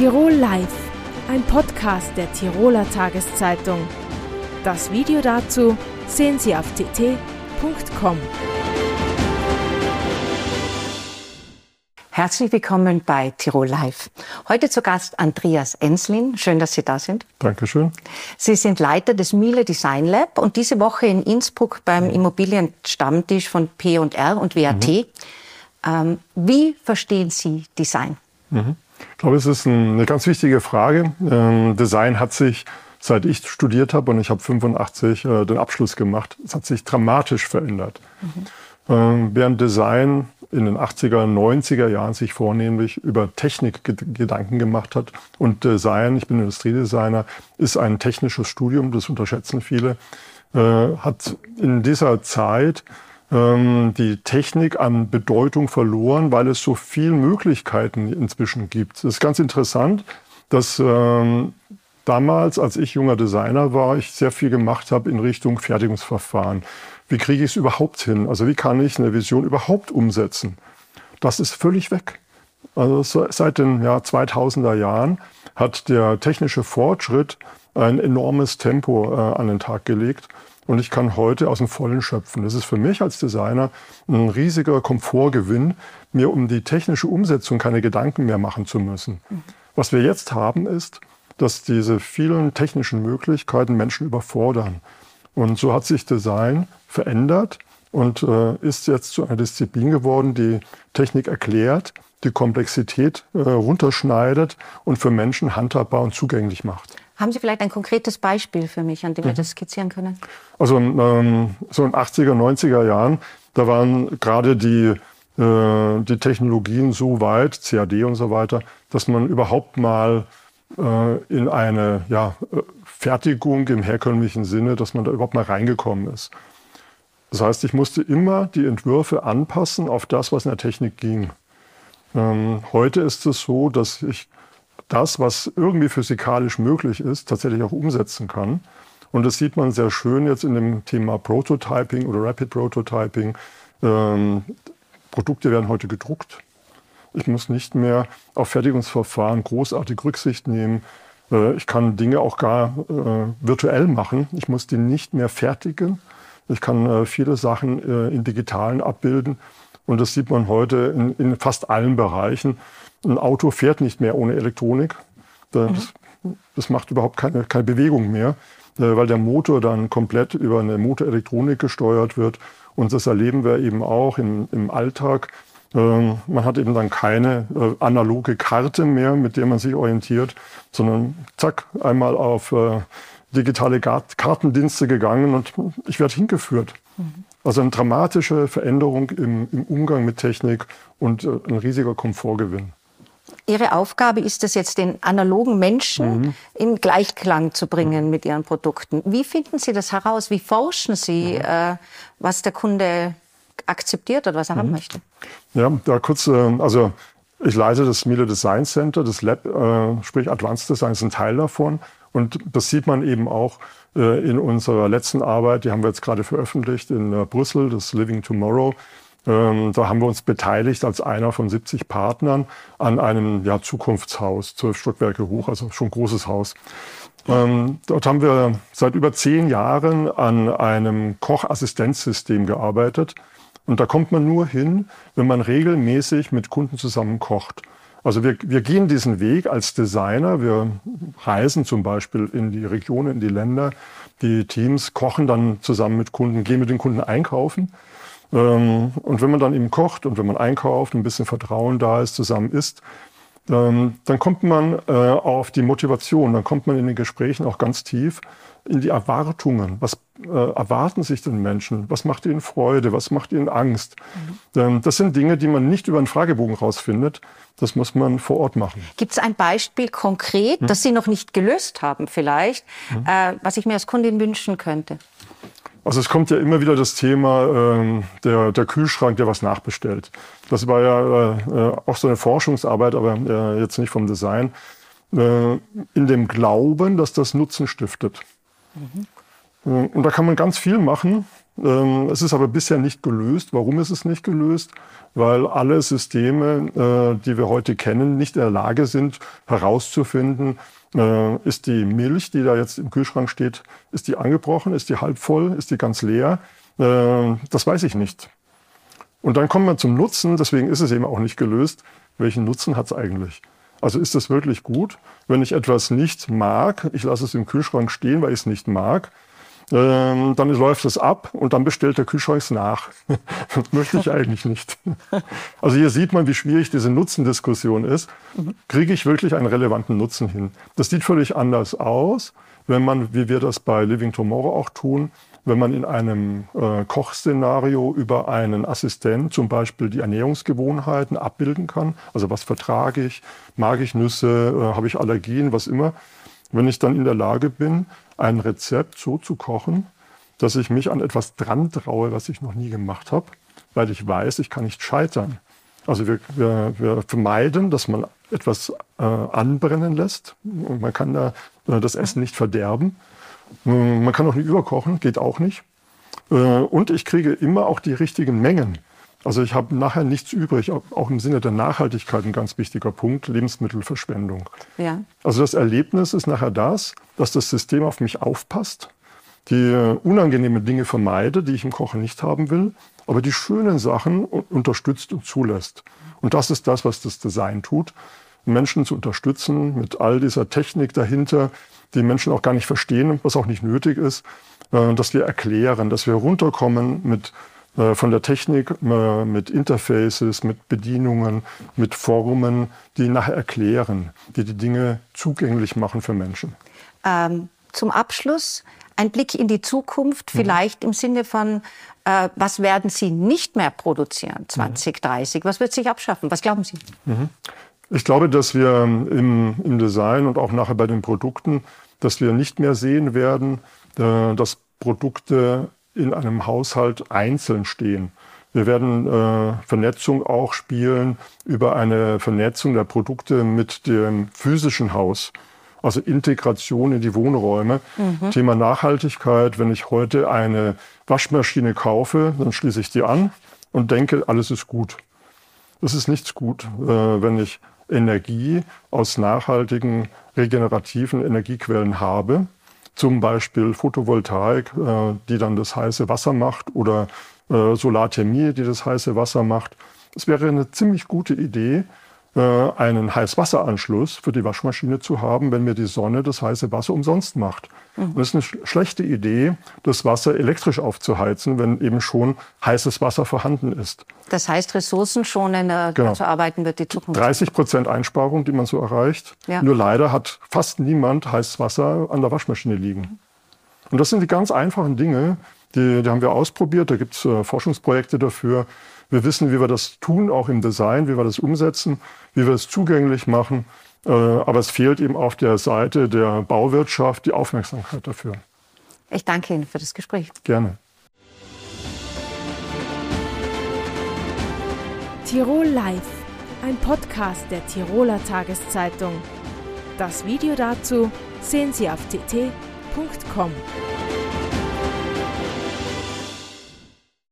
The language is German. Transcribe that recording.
Tirol Live, ein Podcast der Tiroler Tageszeitung. Das Video dazu sehen Sie auf tt.com. Herzlich willkommen bei Tirol Live. Heute zu Gast Andreas Enslin. Schön, dass Sie da sind. Dankeschön. Sie sind Leiter des Miele Design Lab und diese Woche in Innsbruck beim Immobilienstammtisch von P&R und WAT. Mhm. Ähm, wie verstehen Sie Design? Mhm. Ich glaube, es ist eine ganz wichtige Frage. Ähm, Design hat sich, seit ich studiert habe, und ich habe 85 äh, den Abschluss gemacht, es hat sich dramatisch verändert. Mhm. Ähm, während Design in den 80er, 90er Jahren sich vornehmlich über Technik Gedanken gemacht hat. Und Design, ich bin Industriedesigner, ist ein technisches Studium, das unterschätzen viele, äh, hat in dieser Zeit ähm, die Technik an Bedeutung verloren, weil es so viele Möglichkeiten inzwischen gibt. Es ist ganz interessant, dass ähm, damals, als ich junger Designer war, ich sehr viel gemacht habe in Richtung Fertigungsverfahren. Wie kriege ich es überhaupt hin? Also wie kann ich eine Vision überhaupt umsetzen? Das ist völlig weg. Also seit den ja, 2000er Jahren hat der technische Fortschritt ein enormes Tempo äh, an den Tag gelegt. Und ich kann heute aus dem Vollen schöpfen. Das ist für mich als Designer ein riesiger Komfortgewinn, mir um die technische Umsetzung keine Gedanken mehr machen zu müssen. Was wir jetzt haben, ist, dass diese vielen technischen Möglichkeiten Menschen überfordern. Und so hat sich Design verändert und äh, ist jetzt zu einer Disziplin geworden, die Technik erklärt, die Komplexität äh, runterschneidet und für Menschen handhabbar und zugänglich macht. Haben Sie vielleicht ein konkretes Beispiel für mich, an dem wir mhm. das skizzieren können? Also ähm, so in 80er, 90er Jahren, da waren gerade die, äh, die Technologien so weit, CAD und so weiter, dass man überhaupt mal äh, in eine ja, äh, Fertigung im herkömmlichen Sinne, dass man da überhaupt mal reingekommen ist. Das heißt, ich musste immer die Entwürfe anpassen auf das, was in der Technik ging. Ähm, heute ist es so, dass ich das, was irgendwie physikalisch möglich ist, tatsächlich auch umsetzen kann. Und das sieht man sehr schön jetzt in dem Thema Prototyping oder Rapid Prototyping. Ähm, Produkte werden heute gedruckt. Ich muss nicht mehr auf Fertigungsverfahren großartig Rücksicht nehmen. Äh, ich kann Dinge auch gar äh, virtuell machen. Ich muss die nicht mehr fertigen. Ich kann äh, viele Sachen äh, in digitalen abbilden. Und das sieht man heute in, in, fast allen Bereichen. Ein Auto fährt nicht mehr ohne Elektronik. Das, mhm. das macht überhaupt keine, keine Bewegung mehr, äh, weil der Motor dann komplett über eine Motorelektronik gesteuert wird. Und das erleben wir eben auch im, im Alltag. Ähm, man hat eben dann keine äh, analoge Karte mehr, mit der man sich orientiert, sondern zack, einmal auf äh, digitale Kartendienste gegangen und ich werde hingeführt. Mhm. Also eine dramatische Veränderung im, im Umgang mit Technik und äh, ein riesiger Komfortgewinn. Ihre Aufgabe ist es jetzt, den analogen Menschen mhm. in Gleichklang zu bringen mhm. mit Ihren Produkten. Wie finden Sie das heraus? Wie forschen Sie, mhm. äh, was der Kunde akzeptiert oder was er haben mhm. möchte? Ja, da kurz, äh, also ich leite das Miele Design Center, das Lab, äh, sprich Advanced Design ist ein Teil davon. Und das sieht man eben auch äh, in unserer letzten Arbeit, die haben wir jetzt gerade veröffentlicht in äh, Brüssel, das Living Tomorrow. Ähm, da haben wir uns beteiligt als einer von 70 Partnern an einem ja, Zukunftshaus, zwölf Stockwerke hoch, also schon großes Haus. Ähm, dort haben wir seit über zehn Jahren an einem Kochassistenzsystem gearbeitet. Und da kommt man nur hin, wenn man regelmäßig mit Kunden zusammen kocht. Also wir, wir gehen diesen Weg als Designer. Wir reisen zum Beispiel in die Regionen, in die Länder. Die Teams kochen dann zusammen mit Kunden, gehen mit den Kunden einkaufen. Ähm, und wenn man dann eben kocht und wenn man einkauft, ein bisschen Vertrauen da ist, zusammen isst, ähm, dann kommt man äh, auf die Motivation, dann kommt man in den Gesprächen auch ganz tief in die Erwartungen. Was äh, erwarten sich denn Menschen? Was macht ihnen Freude? Was macht ihnen Angst? Mhm. Ähm, das sind Dinge, die man nicht über einen Fragebogen rausfindet. Das muss man vor Ort machen. Gibt es ein Beispiel konkret, hm? das Sie noch nicht gelöst haben vielleicht, hm? äh, was ich mir als Kundin wünschen könnte? Also es kommt ja immer wieder das Thema ähm, der, der Kühlschrank, der was nachbestellt. Das war ja äh, auch so eine Forschungsarbeit, aber äh, jetzt nicht vom Design, äh, in dem Glauben, dass das Nutzen stiftet. Mhm. Und da kann man ganz viel machen. Ähm, es ist aber bisher nicht gelöst. Warum ist es nicht gelöst? Weil alle Systeme, äh, die wir heute kennen, nicht in der Lage sind herauszufinden, äh, ist die Milch, die da jetzt im Kühlschrank steht, ist die angebrochen, ist die halb voll, ist die ganz leer? Äh, das weiß ich nicht. Und dann kommen wir zum Nutzen, deswegen ist es eben auch nicht gelöst. Welchen Nutzen hat es eigentlich? Also ist das wirklich gut? Wenn ich etwas nicht mag, ich lasse es im Kühlschrank stehen, weil ich es nicht mag, ähm, dann läuft es ab und dann bestellt der Kühlschrank nach. das möchte ich eigentlich nicht. Also hier sieht man, wie schwierig diese Nutzendiskussion ist. Kriege ich wirklich einen relevanten Nutzen hin? Das sieht völlig anders aus, wenn man, wie wir das bei Living Tomorrow auch tun, wenn man in einem äh, Kochszenario über einen Assistent zum Beispiel die Ernährungsgewohnheiten abbilden kann. Also was vertrage ich, mag ich Nüsse, äh, habe ich Allergien, was immer. Wenn ich dann in der Lage bin, ein Rezept so zu kochen, dass ich mich an etwas dran traue, was ich noch nie gemacht habe, weil ich weiß, ich kann nicht scheitern. Also wir, wir, wir vermeiden, dass man etwas äh, anbrennen lässt. Und man kann da äh, das Essen nicht verderben. Äh, man kann auch nicht überkochen, geht auch nicht. Äh, und ich kriege immer auch die richtigen Mengen. Also ich habe nachher nichts übrig, auch im Sinne der Nachhaltigkeit ein ganz wichtiger Punkt, Lebensmittelverschwendung. Ja. Also das Erlebnis ist nachher das, dass das System auf mich aufpasst, die unangenehmen Dinge vermeide, die ich im Kochen nicht haben will, aber die schönen Sachen unterstützt und zulässt. Und das ist das, was das Design tut, Menschen zu unterstützen mit all dieser Technik dahinter, die Menschen auch gar nicht verstehen, was auch nicht nötig ist, äh, dass wir erklären, dass wir runterkommen mit äh, von der Technik äh, mit Interfaces, mit Bedienungen, mit Formen, die nachher erklären, die die Dinge zugänglich machen für Menschen. Ähm, zum Abschluss ein Blick in die Zukunft, mhm. vielleicht mhm. im Sinne von, äh, was werden Sie nicht mehr produzieren 2030? Mhm. Was wird sich abschaffen? Was glauben Sie? Mhm. Ich glaube, dass wir im, im, Design und auch nachher bei den Produkten, dass wir nicht mehr sehen werden, äh, dass Produkte in einem Haushalt einzeln stehen. Wir werden äh, Vernetzung auch spielen über eine Vernetzung der Produkte mit dem physischen Haus. Also Integration in die Wohnräume. Mhm. Thema Nachhaltigkeit. Wenn ich heute eine Waschmaschine kaufe, dann schließe ich die an und denke, alles ist gut. Das ist nichts gut, äh, wenn ich Energie aus nachhaltigen, regenerativen Energiequellen habe zum Beispiel Photovoltaik, äh, die dann das heiße Wasser macht oder äh, Solarthermie, die das heiße Wasser macht. Es wäre eine ziemlich gute Idee, einen Heißwasseranschluss für die Waschmaschine zu haben, wenn mir die Sonne das heiße Wasser umsonst macht. Mhm. Und es ist eine sch schlechte Idee, das Wasser elektrisch aufzuheizen, wenn eben schon heißes Wasser vorhanden ist. Das heißt, ressourcenschonender genau. zu arbeiten wird die Zukunft. 30 Prozent Einsparung, die man so erreicht. Ja. Nur leider hat fast niemand heißes Wasser an der Waschmaschine liegen. Und das sind die ganz einfachen Dinge, die, die haben wir ausprobiert. Da gibt es äh, Forschungsprojekte dafür. Wir wissen, wie wir das tun, auch im Design, wie wir das umsetzen, wie wir es zugänglich machen. Äh, aber es fehlt eben auf der Seite der Bauwirtschaft die Aufmerksamkeit dafür. Ich danke Ihnen für das Gespräch. Gerne. Tirol Live, ein Podcast der Tiroler Tageszeitung. Das Video dazu sehen Sie auf tt.com.